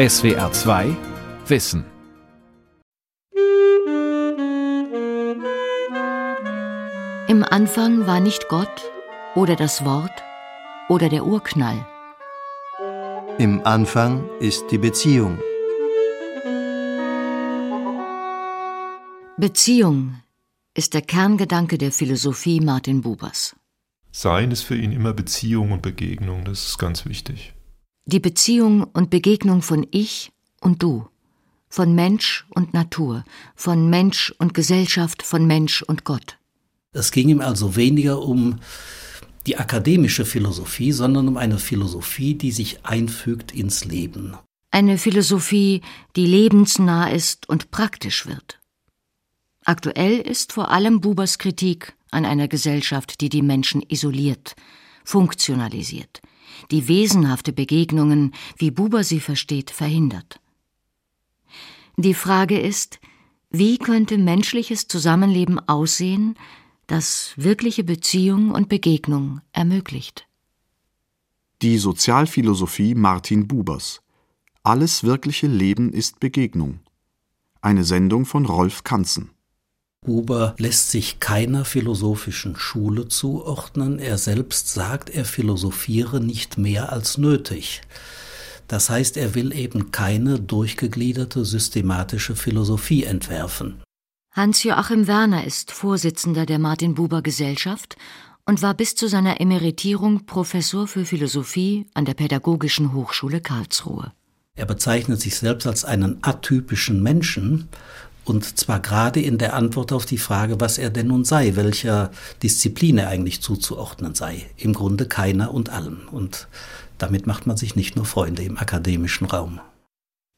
SWR 2 Wissen. Im Anfang war nicht Gott oder das Wort oder der Urknall. Im Anfang ist die Beziehung. Beziehung ist der Kerngedanke der Philosophie Martin Bubers. Sein ist für ihn immer Beziehung und Begegnung, das ist ganz wichtig. Die Beziehung und Begegnung von Ich und Du, von Mensch und Natur, von Mensch und Gesellschaft, von Mensch und Gott. Es ging ihm also weniger um die akademische Philosophie, sondern um eine Philosophie, die sich einfügt ins Leben. Eine Philosophie, die lebensnah ist und praktisch wird. Aktuell ist vor allem Bubers Kritik an einer Gesellschaft, die die Menschen isoliert, funktionalisiert, die wesenhafte Begegnungen, wie Buber sie versteht, verhindert. Die Frage ist, wie könnte menschliches Zusammenleben aussehen, das wirkliche Beziehung und Begegnung ermöglicht? Die Sozialphilosophie Martin Bubers. Alles wirkliche Leben ist Begegnung. Eine Sendung von Rolf Kanzen. Huber lässt sich keiner philosophischen Schule zuordnen. Er selbst sagt, er philosophiere nicht mehr als nötig. Das heißt, er will eben keine durchgegliederte systematische Philosophie entwerfen. Hans-Joachim Werner ist Vorsitzender der Martin Buber Gesellschaft und war bis zu seiner Emeritierung Professor für Philosophie an der Pädagogischen Hochschule Karlsruhe. Er bezeichnet sich selbst als einen atypischen Menschen und zwar gerade in der Antwort auf die Frage, was er denn nun sei, welcher Disziplin er eigentlich zuzuordnen sei. Im Grunde keiner und allen. Und damit macht man sich nicht nur Freunde im akademischen Raum.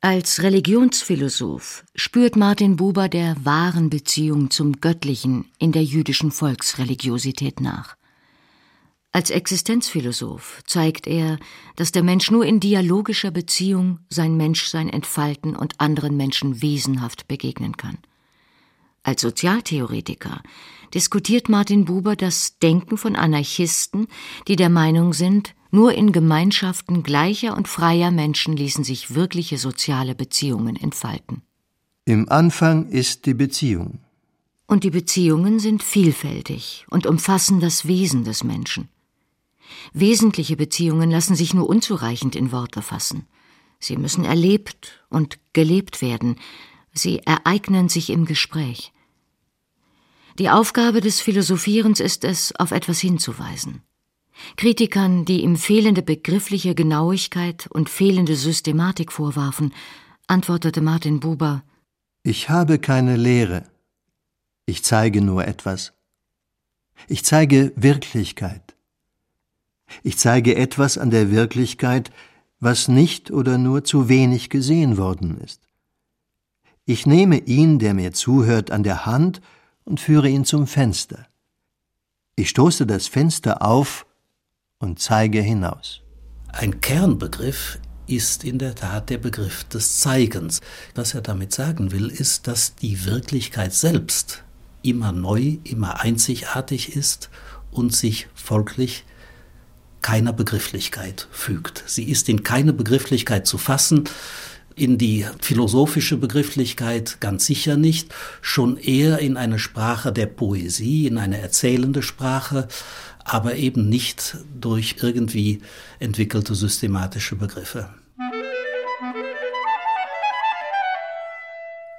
Als Religionsphilosoph spürt Martin Buber der wahren Beziehung zum Göttlichen in der jüdischen Volksreligiosität nach. Als Existenzphilosoph zeigt er, dass der Mensch nur in dialogischer Beziehung sein Menschsein entfalten und anderen Menschen wesenhaft begegnen kann. Als Sozialtheoretiker diskutiert Martin Buber das Denken von Anarchisten, die der Meinung sind, nur in Gemeinschaften gleicher und freier Menschen ließen sich wirkliche soziale Beziehungen entfalten. Im Anfang ist die Beziehung. Und die Beziehungen sind vielfältig und umfassen das Wesen des Menschen. Wesentliche Beziehungen lassen sich nur unzureichend in Worte fassen. Sie müssen erlebt und gelebt werden. Sie ereignen sich im Gespräch. Die Aufgabe des Philosophierens ist es, auf etwas hinzuweisen. Kritikern, die ihm fehlende begriffliche Genauigkeit und fehlende Systematik vorwarfen, antwortete Martin Buber Ich habe keine Lehre. Ich zeige nur etwas. Ich zeige Wirklichkeit. Ich zeige etwas an der Wirklichkeit, was nicht oder nur zu wenig gesehen worden ist. Ich nehme ihn, der mir zuhört, an der Hand und führe ihn zum Fenster. Ich stoße das Fenster auf und zeige hinaus. Ein Kernbegriff ist in der Tat der Begriff des Zeigens. Was er damit sagen will, ist, dass die Wirklichkeit selbst immer neu, immer einzigartig ist und sich folglich keiner Begrifflichkeit fügt. Sie ist in keine Begrifflichkeit zu fassen, in die philosophische Begrifflichkeit ganz sicher nicht, schon eher in eine Sprache der Poesie, in eine erzählende Sprache, aber eben nicht durch irgendwie entwickelte systematische Begriffe.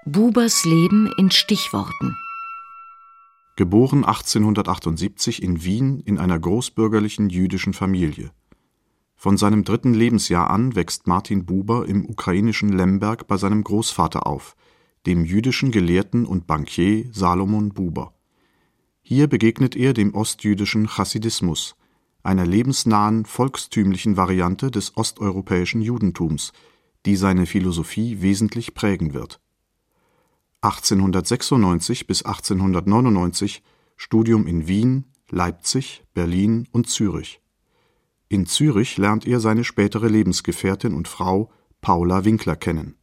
Bubers Leben in Stichworten. Geboren 1878 in Wien in einer großbürgerlichen jüdischen Familie. Von seinem dritten Lebensjahr an wächst Martin Buber im ukrainischen Lemberg bei seinem Großvater auf, dem jüdischen Gelehrten und Bankier Salomon Buber. Hier begegnet er dem ostjüdischen Chassidismus, einer lebensnahen, volkstümlichen Variante des osteuropäischen Judentums, die seine Philosophie wesentlich prägen wird 1896 bis 1899 Studium in Wien, Leipzig, Berlin und Zürich. In Zürich lernt er seine spätere Lebensgefährtin und Frau Paula Winkler kennen.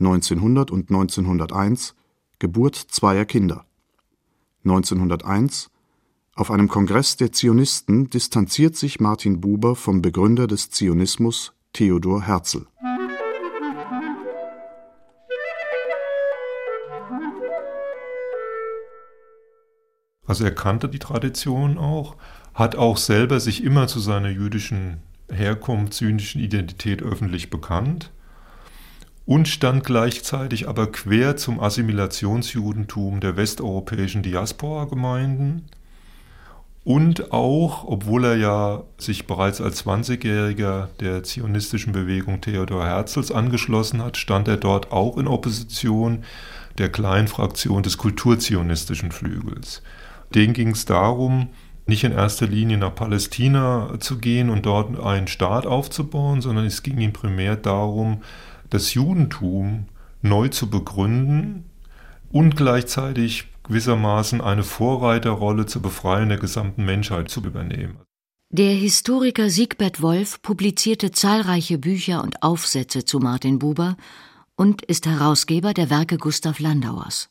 1900 und 1901 Geburt zweier Kinder. 1901 auf einem Kongress der Zionisten distanziert sich Martin Buber vom Begründer des Zionismus Theodor Herzl Also er kannte die Tradition auch, hat auch selber sich immer zu seiner jüdischen Herkunft, jüdischen Identität öffentlich bekannt und stand gleichzeitig aber quer zum Assimilationsjudentum der westeuropäischen Diaspora-Gemeinden und auch, obwohl er ja sich bereits als 20-Jähriger der zionistischen Bewegung Theodor Herzls angeschlossen hat, stand er dort auch in Opposition der kleinen Fraktion des kulturzionistischen Flügels. Den ging es darum, nicht in erster Linie nach Palästina zu gehen und dort einen Staat aufzubauen, sondern es ging ihm primär darum, das Judentum neu zu begründen und gleichzeitig gewissermaßen eine Vorreiterrolle zur Befreiung der gesamten Menschheit zu übernehmen. Der Historiker Siegbert Wolf publizierte zahlreiche Bücher und Aufsätze zu Martin Buber und ist Herausgeber der Werke Gustav Landauers.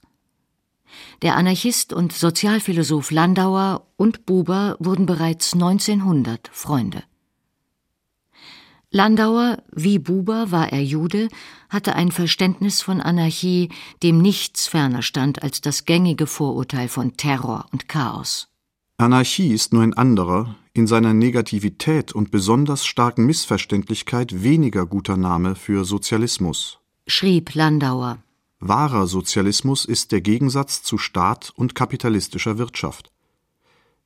Der Anarchist und Sozialphilosoph Landauer und Buber wurden bereits 1900 Freunde. Landauer, wie Buber war er Jude, hatte ein Verständnis von Anarchie, dem nichts ferner stand als das gängige Vorurteil von Terror und Chaos. Anarchie ist nur ein anderer, in seiner Negativität und besonders starken Missverständlichkeit weniger guter Name für Sozialismus, schrieb Landauer. Wahrer Sozialismus ist der Gegensatz zu Staat und kapitalistischer Wirtschaft.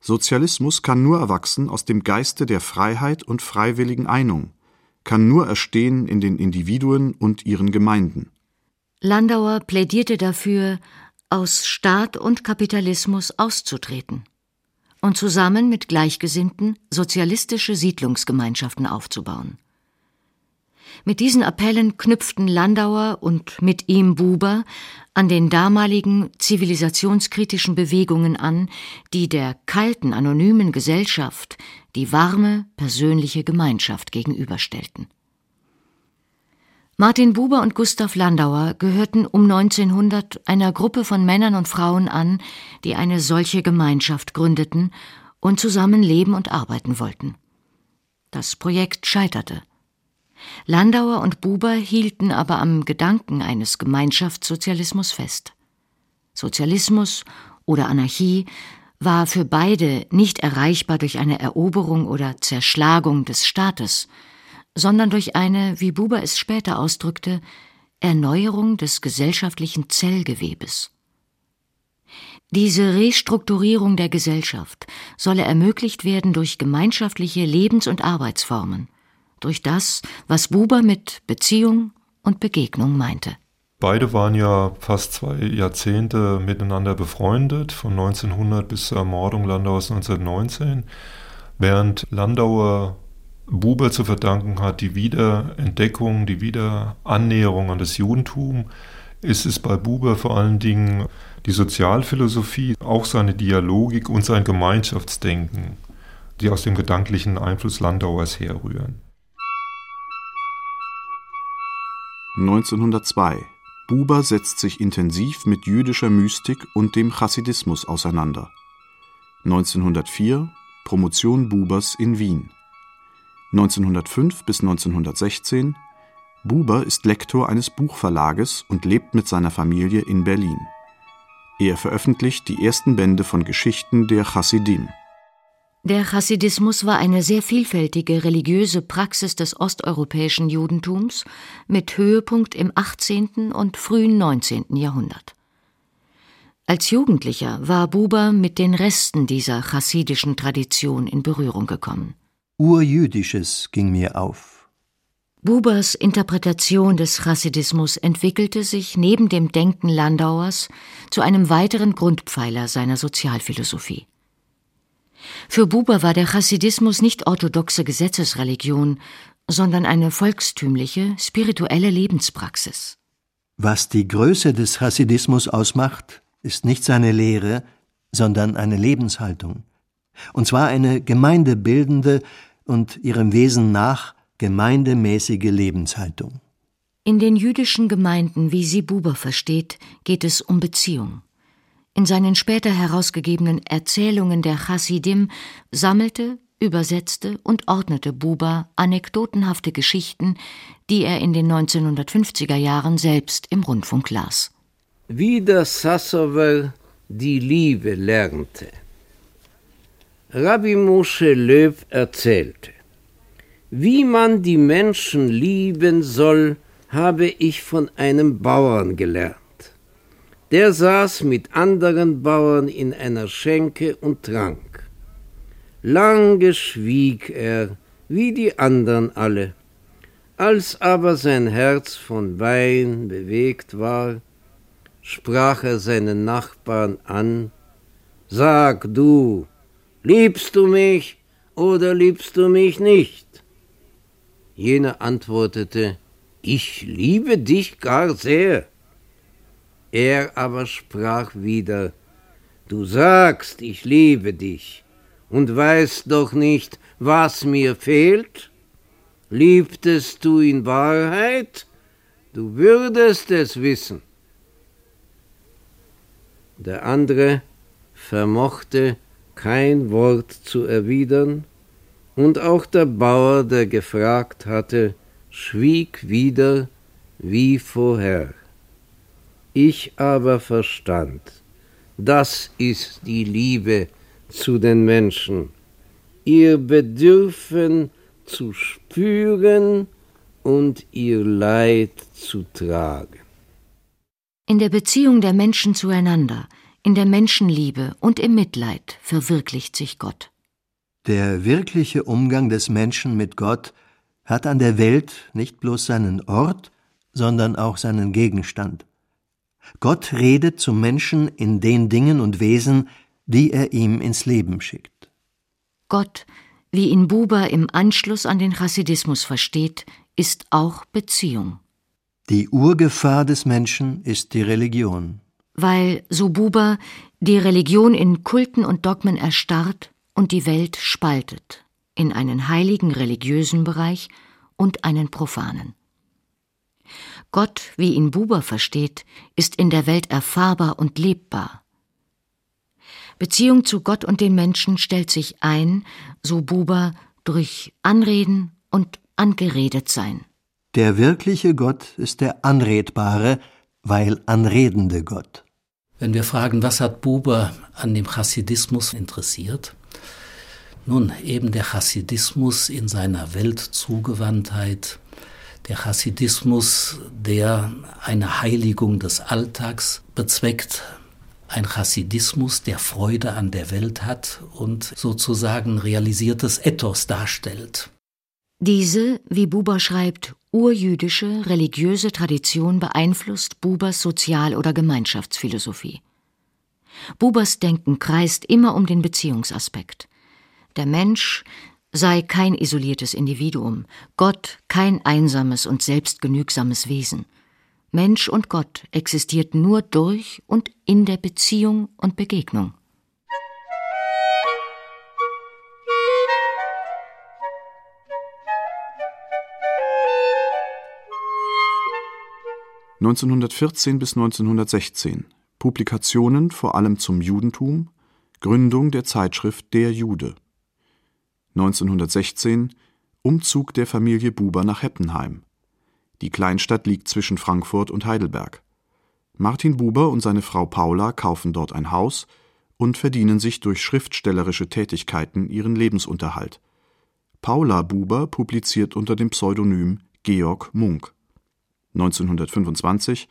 Sozialismus kann nur erwachsen aus dem Geiste der Freiheit und freiwilligen Einung, kann nur erstehen in den Individuen und ihren Gemeinden. Landauer plädierte dafür, aus Staat und Kapitalismus auszutreten und zusammen mit Gleichgesinnten sozialistische Siedlungsgemeinschaften aufzubauen. Mit diesen Appellen knüpften Landauer und mit ihm Buber an den damaligen zivilisationskritischen Bewegungen an, die der kalten, anonymen Gesellschaft die warme, persönliche Gemeinschaft gegenüberstellten. Martin Buber und Gustav Landauer gehörten um 1900 einer Gruppe von Männern und Frauen an, die eine solche Gemeinschaft gründeten und zusammen leben und arbeiten wollten. Das Projekt scheiterte. Landauer und Buber hielten aber am Gedanken eines Gemeinschaftssozialismus fest. Sozialismus oder Anarchie war für beide nicht erreichbar durch eine Eroberung oder Zerschlagung des Staates, sondern durch eine, wie Buber es später ausdrückte, Erneuerung des gesellschaftlichen Zellgewebes. Diese Restrukturierung der Gesellschaft solle ermöglicht werden durch gemeinschaftliche Lebens- und Arbeitsformen, durch das, was Buber mit Beziehung und Begegnung meinte. Beide waren ja fast zwei Jahrzehnte miteinander befreundet, von 1900 bis zur Ermordung Landauers 1919, während Landauer Buber zu verdanken hat die Wiederentdeckung, die Wiederannäherung an das Judentum, ist es bei Buber vor allen Dingen die Sozialphilosophie, auch seine Dialogik und sein Gemeinschaftsdenken, die aus dem gedanklichen Einfluss Landauers herrühren. 1902 Buber setzt sich intensiv mit jüdischer Mystik und dem Chassidismus auseinander. 1904 Promotion Bubers in Wien. 1905 bis 1916 Buber ist Lektor eines Buchverlages und lebt mit seiner Familie in Berlin. Er veröffentlicht die ersten Bände von Geschichten der Chassidim. Der Chassidismus war eine sehr vielfältige religiöse Praxis des osteuropäischen Judentums mit Höhepunkt im 18. und frühen 19. Jahrhundert. Als Jugendlicher war Buber mit den Resten dieser chassidischen Tradition in Berührung gekommen. Urjüdisches ging mir auf. Bubers Interpretation des Chassidismus entwickelte sich neben dem Denken Landauers zu einem weiteren Grundpfeiler seiner Sozialphilosophie. Für Buber war der Chassidismus nicht orthodoxe Gesetzesreligion, sondern eine volkstümliche, spirituelle Lebenspraxis. Was die Größe des Chassidismus ausmacht, ist nicht seine Lehre, sondern eine Lebenshaltung. Und zwar eine gemeindebildende und ihrem Wesen nach gemeindemäßige Lebenshaltung. In den jüdischen Gemeinden, wie sie Buber versteht, geht es um Beziehung. In seinen später herausgegebenen Erzählungen der Chassidim sammelte, übersetzte und ordnete Buber anekdotenhafte Geschichten, die er in den 1950er Jahren selbst im Rundfunk las. Wie der Sassower die Liebe lernte. Rabbi Moshe Löw erzählte, wie man die Menschen lieben soll, habe ich von einem Bauern gelernt. Der saß mit anderen Bauern in einer Schenke und trank. Lange schwieg er, wie die anderen alle. Als aber sein Herz von Wein bewegt war, sprach er seinen Nachbarn an, Sag du, liebst du mich oder liebst du mich nicht? Jener antwortete, Ich liebe dich gar sehr. Er aber sprach wieder, Du sagst, ich liebe dich, und weißt doch nicht, was mir fehlt? Liebtest du in Wahrheit? Du würdest es wissen. Der andere vermochte kein Wort zu erwidern, und auch der Bauer, der gefragt hatte, schwieg wieder wie vorher. Ich aber verstand, das ist die Liebe zu den Menschen, ihr Bedürfen zu spüren und ihr Leid zu tragen. In der Beziehung der Menschen zueinander, in der Menschenliebe und im Mitleid verwirklicht sich Gott. Der wirkliche Umgang des Menschen mit Gott hat an der Welt nicht bloß seinen Ort, sondern auch seinen Gegenstand. Gott redet zum Menschen in den Dingen und Wesen, die er ihm ins Leben schickt. Gott, wie ihn Buber im Anschluss an den Chassidismus versteht, ist auch Beziehung. Die Urgefahr des Menschen ist die Religion. Weil, so Buber, die Religion in Kulten und Dogmen erstarrt und die Welt spaltet in einen heiligen religiösen Bereich und einen profanen. Gott, wie ihn Buber versteht, ist in der Welt erfahrbar und lebbar. Beziehung zu Gott und den Menschen stellt sich ein, so Buber, durch Anreden und angeredet sein. Der wirkliche Gott ist der anredbare, weil anredende Gott. Wenn wir fragen, was hat Buber an dem Chassidismus interessiert? Nun, eben der Chassidismus in seiner Weltzugewandtheit, der Chassidismus, der eine Heiligung des Alltags bezweckt, ein Chassidismus, der Freude an der Welt hat und sozusagen realisiertes Ethos darstellt. Diese, wie Buber schreibt, urjüdische religiöse Tradition beeinflusst Bubers Sozial- oder Gemeinschaftsphilosophie. Bubers Denken kreist immer um den Beziehungsaspekt. Der Mensch sei kein isoliertes Individuum, Gott kein einsames und selbstgenügsames Wesen. Mensch und Gott existiert nur durch und in der Beziehung und Begegnung. 1914 bis 1916 Publikationen vor allem zum Judentum, Gründung der Zeitschrift Der Jude 1916 Umzug der Familie Buber nach Heppenheim. Die Kleinstadt liegt zwischen Frankfurt und Heidelberg. Martin Buber und seine Frau Paula kaufen dort ein Haus und verdienen sich durch schriftstellerische Tätigkeiten ihren Lebensunterhalt. Paula Buber publiziert unter dem Pseudonym Georg Munk 1925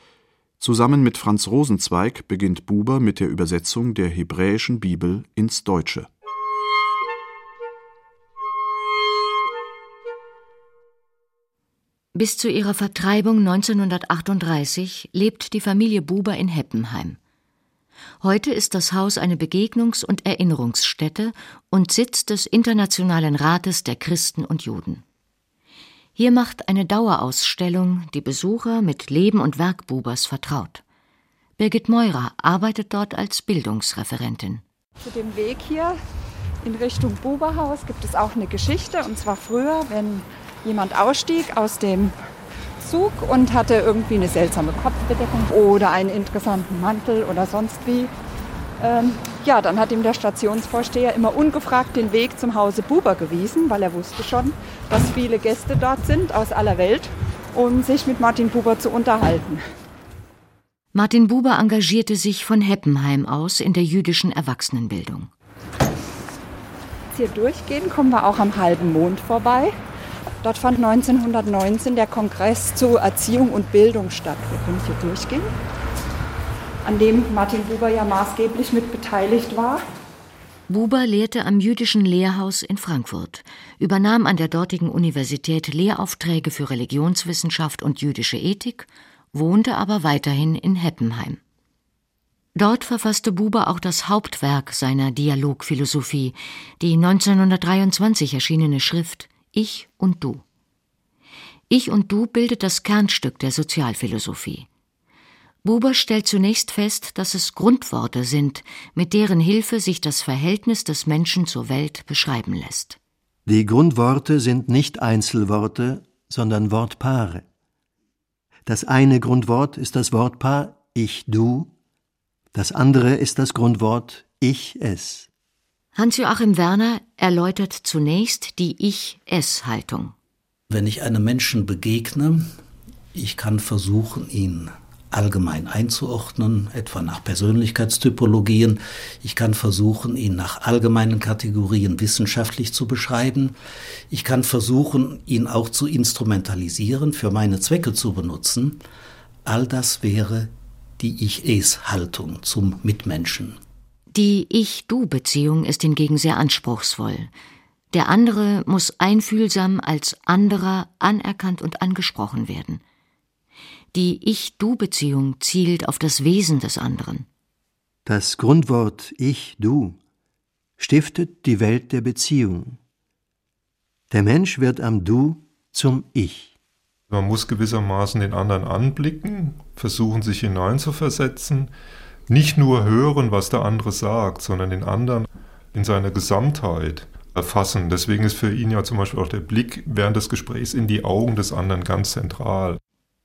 Zusammen mit Franz Rosenzweig beginnt Buber mit der Übersetzung der hebräischen Bibel ins Deutsche. Bis zu ihrer Vertreibung 1938 lebt die Familie Buber in Heppenheim. Heute ist das Haus eine Begegnungs- und Erinnerungsstätte und Sitz des Internationalen Rates der Christen und Juden. Hier macht eine Dauerausstellung die Besucher mit Leben und Werk Bubers vertraut. Birgit Meurer arbeitet dort als Bildungsreferentin. Zu dem Weg hier in Richtung Buberhaus gibt es auch eine Geschichte. Und zwar früher, wenn jemand ausstieg aus dem Zug und hatte irgendwie eine seltsame Kopfbedeckung oder einen interessanten Mantel oder sonst wie, ähm, ja, dann hat ihm der Stationsvorsteher immer ungefragt den Weg zum Hause Buber gewiesen, weil er wusste schon, dass viele Gäste dort sind aus aller Welt, um sich mit Martin Buber zu unterhalten. Martin Buber engagierte sich von Heppenheim aus in der jüdischen Erwachsenenbildung. Jetzt hier durchgehen, kommen wir auch am halben Mond vorbei. Dort fand 1919 der Kongress zu Erziehung und Bildung statt. Wir können hier durchgehen, an dem Martin Buber ja maßgeblich mit beteiligt war. Buber lehrte am jüdischen Lehrhaus in Frankfurt, übernahm an der dortigen Universität Lehraufträge für Religionswissenschaft und jüdische Ethik, wohnte aber weiterhin in Heppenheim. Dort verfasste Buber auch das Hauptwerk seiner Dialogphilosophie, die 1923 erschienene Schrift Ich und Du. Ich und Du bildet das Kernstück der Sozialphilosophie. Buber stellt zunächst fest, dass es Grundworte sind, mit deren Hilfe sich das Verhältnis des Menschen zur Welt beschreiben lässt. Die Grundworte sind nicht Einzelworte, sondern Wortpaare. Das eine Grundwort ist das Wortpaar ich du, das andere ist das Grundwort ich es. Hans-Joachim Werner erläutert zunächst die Ich-Es-Haltung. Wenn ich einem Menschen begegne, ich kann versuchen, ihn allgemein einzuordnen, etwa nach Persönlichkeitstypologien. Ich kann versuchen, ihn nach allgemeinen Kategorien wissenschaftlich zu beschreiben. Ich kann versuchen, ihn auch zu instrumentalisieren, für meine Zwecke zu benutzen. All das wäre die Ich-Es-Haltung zum Mitmenschen. Die Ich-Du-Beziehung ist hingegen sehr anspruchsvoll. Der andere muss einfühlsam als anderer anerkannt und angesprochen werden. Die Ich-Du-Beziehung zielt auf das Wesen des anderen. Das Grundwort Ich-Du stiftet die Welt der Beziehung. Der Mensch wird am Du zum Ich. Man muss gewissermaßen den anderen anblicken, versuchen sich hineinzuversetzen, nicht nur hören, was der andere sagt, sondern den anderen in seiner Gesamtheit erfassen. Deswegen ist für ihn ja zum Beispiel auch der Blick während des Gesprächs in die Augen des anderen ganz zentral.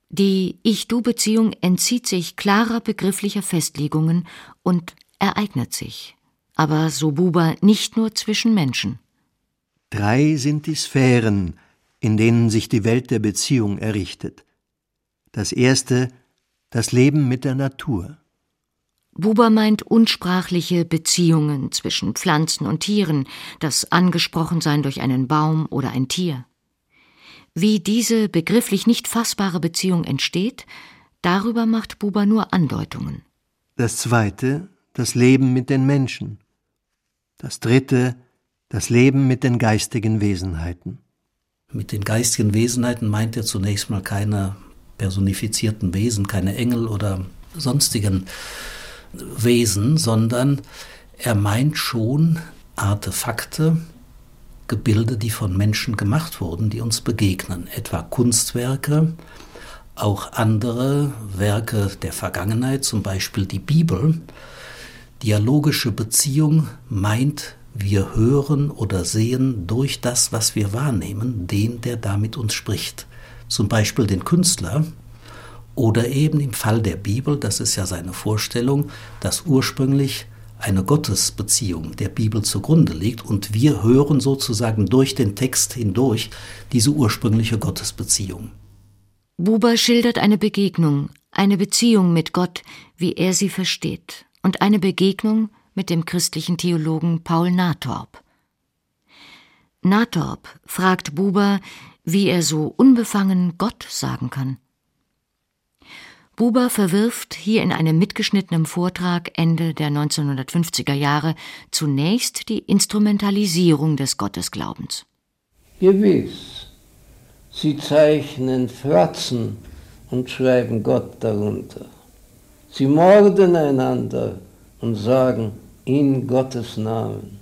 Die Ich-Du-Beziehung entzieht sich klarer begrifflicher Festlegungen und ereignet sich. Aber so Buber nicht nur zwischen Menschen. Drei sind die Sphären, in denen sich die Welt der Beziehung errichtet. Das erste, das Leben mit der Natur. Buber meint unsprachliche Beziehungen zwischen Pflanzen und Tieren, das Angesprochensein durch einen Baum oder ein Tier. Wie diese begrifflich nicht fassbare Beziehung entsteht, darüber macht Buber nur Andeutungen. Das zweite, das Leben mit den Menschen. Das dritte, das Leben mit den geistigen Wesenheiten. Mit den geistigen Wesenheiten meint er zunächst mal keine personifizierten Wesen, keine Engel oder sonstigen Wesen, sondern er meint schon Artefakte, Gebilde, die von Menschen gemacht wurden, die uns begegnen, etwa Kunstwerke, auch andere Werke der Vergangenheit, zum Beispiel die Bibel. Dialogische Beziehung meint, wir hören oder sehen durch das, was wir wahrnehmen, den, der da mit uns spricht. Zum Beispiel den Künstler oder eben im Fall der Bibel, das ist ja seine Vorstellung, dass ursprünglich eine Gottesbeziehung der Bibel zugrunde liegt und wir hören sozusagen durch den Text hindurch diese ursprüngliche Gottesbeziehung. Buber schildert eine Begegnung, eine Beziehung mit Gott, wie er sie versteht, und eine Begegnung mit dem christlichen Theologen Paul Nathorp. Nathorp fragt Buber, wie er so unbefangen Gott sagen kann. Buber verwirft hier in einem mitgeschnittenen Vortrag Ende der 1950er Jahre zunächst die Instrumentalisierung des Gottesglaubens. Gewiss, sie zeichnen Fratzen und schreiben Gott darunter. Sie morden einander und sagen in Gottes Namen.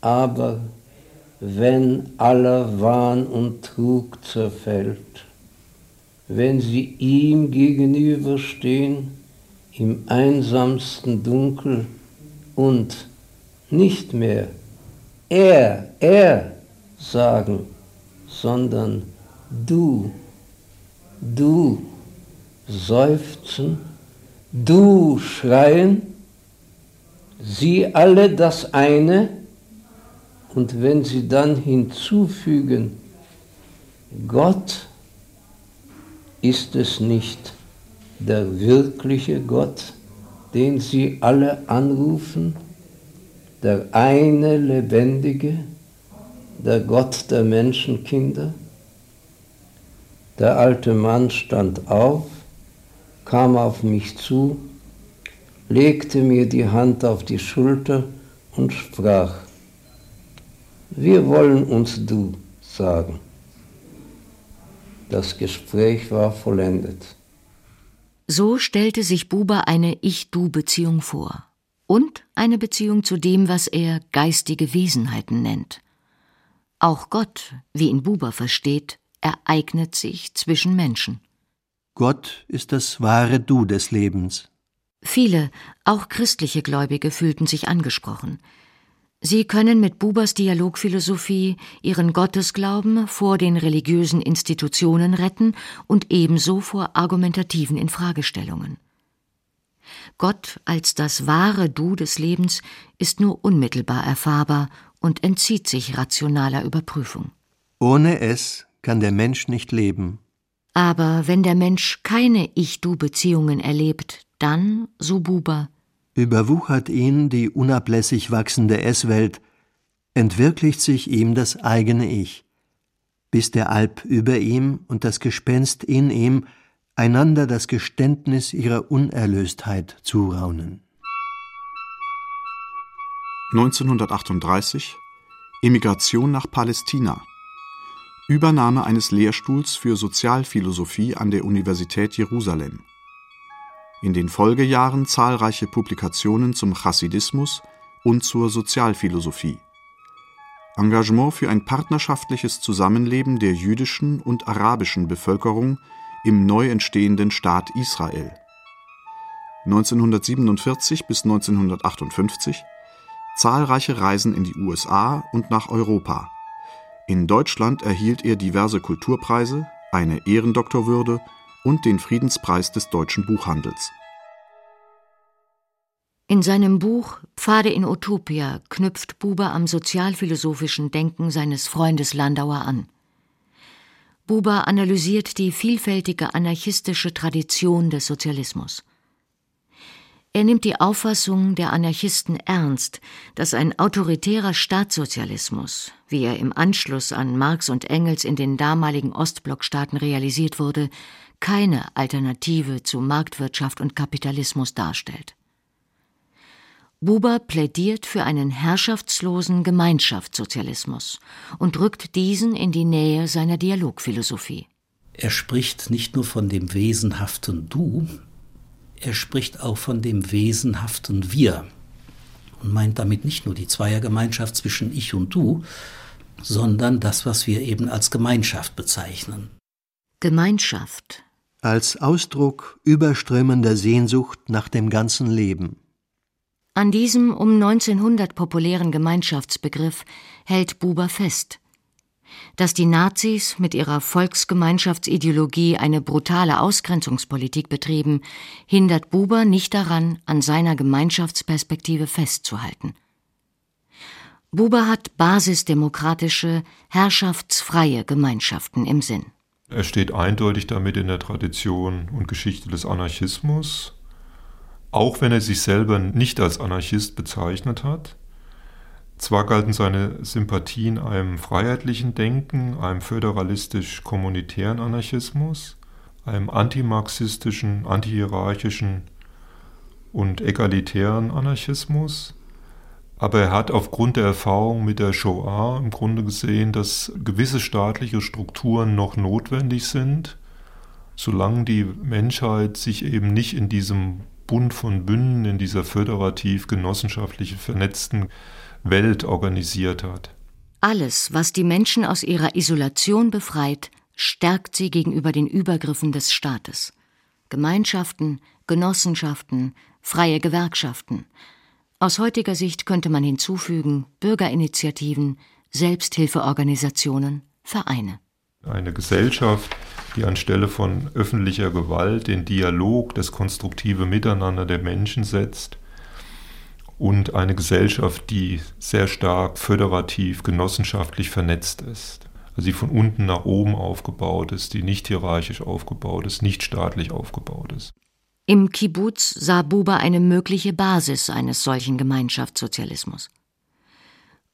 Aber wenn aller Wahn und Trug zerfällt, wenn sie ihm gegenüberstehen im einsamsten Dunkel und nicht mehr er, er sagen, sondern du, du seufzen, du schreien, sie alle das eine, und wenn sie dann hinzufügen, Gott ist es nicht, der wirkliche Gott, den sie alle anrufen, der eine lebendige, der Gott der Menschenkinder? Der alte Mann stand auf, kam auf mich zu, legte mir die Hand auf die Schulter und sprach, wir wollen uns du sagen. Das Gespräch war vollendet. So stellte sich Buber eine Ich-Du-Beziehung vor und eine Beziehung zu dem, was er geistige Wesenheiten nennt. Auch Gott, wie ihn Buber versteht, ereignet sich zwischen Menschen. Gott ist das wahre Du des Lebens. Viele, auch christliche Gläubige, fühlten sich angesprochen. Sie können mit Bubers Dialogphilosophie ihren Gottesglauben vor den religiösen Institutionen retten und ebenso vor argumentativen Infragestellungen. Gott als das wahre Du des Lebens ist nur unmittelbar erfahrbar und entzieht sich rationaler Überprüfung. Ohne es kann der Mensch nicht leben. Aber wenn der Mensch keine Ich-Du-Beziehungen erlebt, dann, so Buber, überwuchert ihn die unablässig wachsende Es-Welt, entwirklicht sich ihm das eigene Ich, bis der Alp über ihm und das Gespenst in ihm einander das Geständnis ihrer Unerlöstheit zuraunen. 1938 Emigration nach Palästina Übernahme eines Lehrstuhls für Sozialphilosophie an der Universität Jerusalem in den Folgejahren zahlreiche Publikationen zum Chassidismus und zur Sozialphilosophie. Engagement für ein partnerschaftliches Zusammenleben der jüdischen und arabischen Bevölkerung im neu entstehenden Staat Israel. 1947 bis 1958 zahlreiche Reisen in die USA und nach Europa. In Deutschland erhielt er diverse Kulturpreise, eine Ehrendoktorwürde und den Friedenspreis des deutschen Buchhandels. In seinem Buch Pfade in Utopia knüpft Buber am sozialphilosophischen Denken seines Freundes Landauer an. Buber analysiert die vielfältige anarchistische Tradition des Sozialismus. Er nimmt die Auffassung der Anarchisten ernst, dass ein autoritärer Staatssozialismus, wie er im Anschluss an Marx und Engels in den damaligen Ostblockstaaten realisiert wurde, keine Alternative zu Marktwirtschaft und Kapitalismus darstellt. Buber plädiert für einen herrschaftslosen Gemeinschaftssozialismus und rückt diesen in die Nähe seiner Dialogphilosophie. Er spricht nicht nur von dem wesenhaften Du, er spricht auch von dem wesenhaften Wir und meint damit nicht nur die Zweiergemeinschaft zwischen Ich und Du, sondern das, was wir eben als Gemeinschaft bezeichnen. Gemeinschaft als Ausdruck überströmender Sehnsucht nach dem ganzen Leben. An diesem um 1900 populären Gemeinschaftsbegriff hält Buber fest. Dass die Nazis mit ihrer Volksgemeinschaftsideologie eine brutale Ausgrenzungspolitik betrieben, hindert Buber nicht daran, an seiner Gemeinschaftsperspektive festzuhalten. Buber hat basisdemokratische, herrschaftsfreie Gemeinschaften im Sinn. Er steht eindeutig damit in der Tradition und Geschichte des Anarchismus, auch wenn er sich selber nicht als Anarchist bezeichnet hat. Zwar galten seine Sympathien einem freiheitlichen Denken, einem föderalistisch-kommunitären Anarchismus, einem antimarxistischen, antihierarchischen und egalitären Anarchismus, aber er hat aufgrund der Erfahrung mit der Shoah im Grunde gesehen, dass gewisse staatliche Strukturen noch notwendig sind, solange die Menschheit sich eben nicht in diesem Bund von Bünden, in dieser föderativ genossenschaftlich vernetzten Welt organisiert hat. Alles, was die Menschen aus ihrer Isolation befreit, stärkt sie gegenüber den Übergriffen des Staates. Gemeinschaften, Genossenschaften, freie Gewerkschaften, aus heutiger Sicht könnte man hinzufügen Bürgerinitiativen, Selbsthilfeorganisationen, Vereine. Eine Gesellschaft, die anstelle von öffentlicher Gewalt den Dialog, das konstruktive Miteinander der Menschen setzt und eine Gesellschaft, die sehr stark föderativ, genossenschaftlich vernetzt ist. Also die von unten nach oben aufgebaut ist, die nicht hierarchisch aufgebaut ist, nicht staatlich aufgebaut ist. Im Kibbuz sah Buber eine mögliche Basis eines solchen Gemeinschaftssozialismus.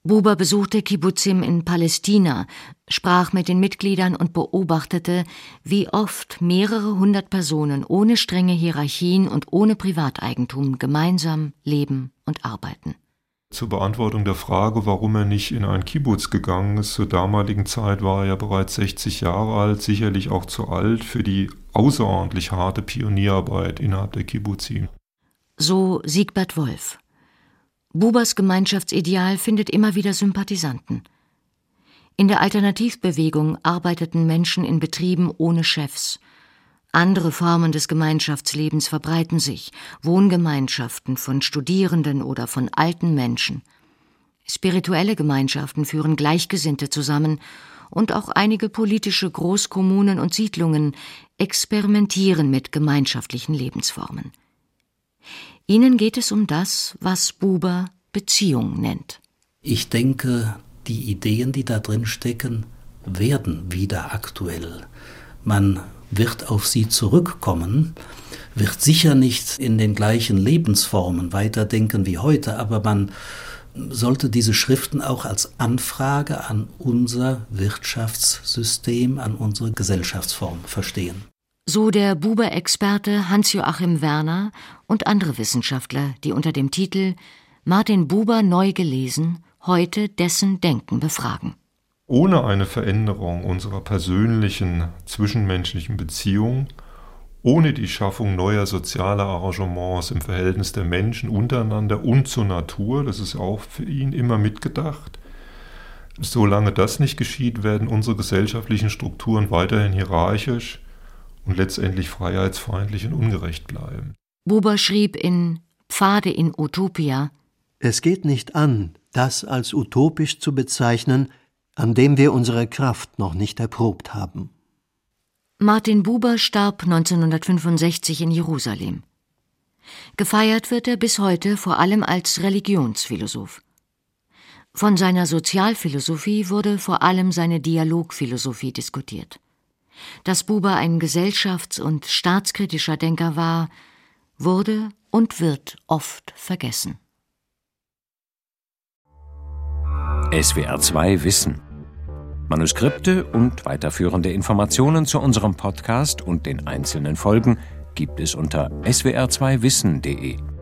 Buber besuchte Kibbutzim in Palästina, sprach mit den Mitgliedern und beobachtete, wie oft mehrere hundert Personen ohne strenge Hierarchien und ohne Privateigentum gemeinsam leben und arbeiten. Zur Beantwortung der Frage, warum er nicht in ein Kibbutz gegangen ist, zur damaligen Zeit war er ja bereits 60 Jahre alt, sicherlich auch zu alt für die außerordentlich harte Pionierarbeit innerhalb der Kibbutzim. So Siegbert Wolf. Bubers Gemeinschaftsideal findet immer wieder Sympathisanten. In der Alternativbewegung arbeiteten Menschen in Betrieben ohne Chefs. Andere Formen des Gemeinschaftslebens verbreiten sich, Wohngemeinschaften von Studierenden oder von alten Menschen. Spirituelle Gemeinschaften führen Gleichgesinnte zusammen, und auch einige politische Großkommunen und Siedlungen experimentieren mit gemeinschaftlichen Lebensformen. Ihnen geht es um das, was Buber Beziehung nennt. Ich denke, die Ideen, die da drin stecken, werden wieder aktuell. Man wird auf sie zurückkommen, wird sicher nicht in den gleichen Lebensformen weiterdenken wie heute, aber man sollte diese Schriften auch als Anfrage an unser Wirtschaftssystem, an unsere Gesellschaftsform verstehen so der Buber-Experte Hans-Joachim Werner und andere Wissenschaftler, die unter dem Titel Martin Buber neu gelesen heute dessen Denken befragen. Ohne eine Veränderung unserer persönlichen zwischenmenschlichen Beziehungen, ohne die Schaffung neuer sozialer Arrangements im Verhältnis der Menschen untereinander und zur Natur, das ist auch für ihn immer mitgedacht, solange das nicht geschieht, werden unsere gesellschaftlichen Strukturen weiterhin hierarchisch, und letztendlich freiheitsfeindlich und ungerecht bleiben. Buber schrieb in Pfade in Utopia Es geht nicht an, das als utopisch zu bezeichnen, an dem wir unsere Kraft noch nicht erprobt haben. Martin Buber starb 1965 in Jerusalem. Gefeiert wird er bis heute vor allem als Religionsphilosoph. Von seiner Sozialphilosophie wurde vor allem seine Dialogphilosophie diskutiert. Dass Buber ein gesellschafts- und staatskritischer Denker war, wurde und wird oft vergessen. SWR 2 Wissen. Manuskripte und weiterführende Informationen zu unserem Podcast und den einzelnen Folgen gibt es unter swr2wissen.de.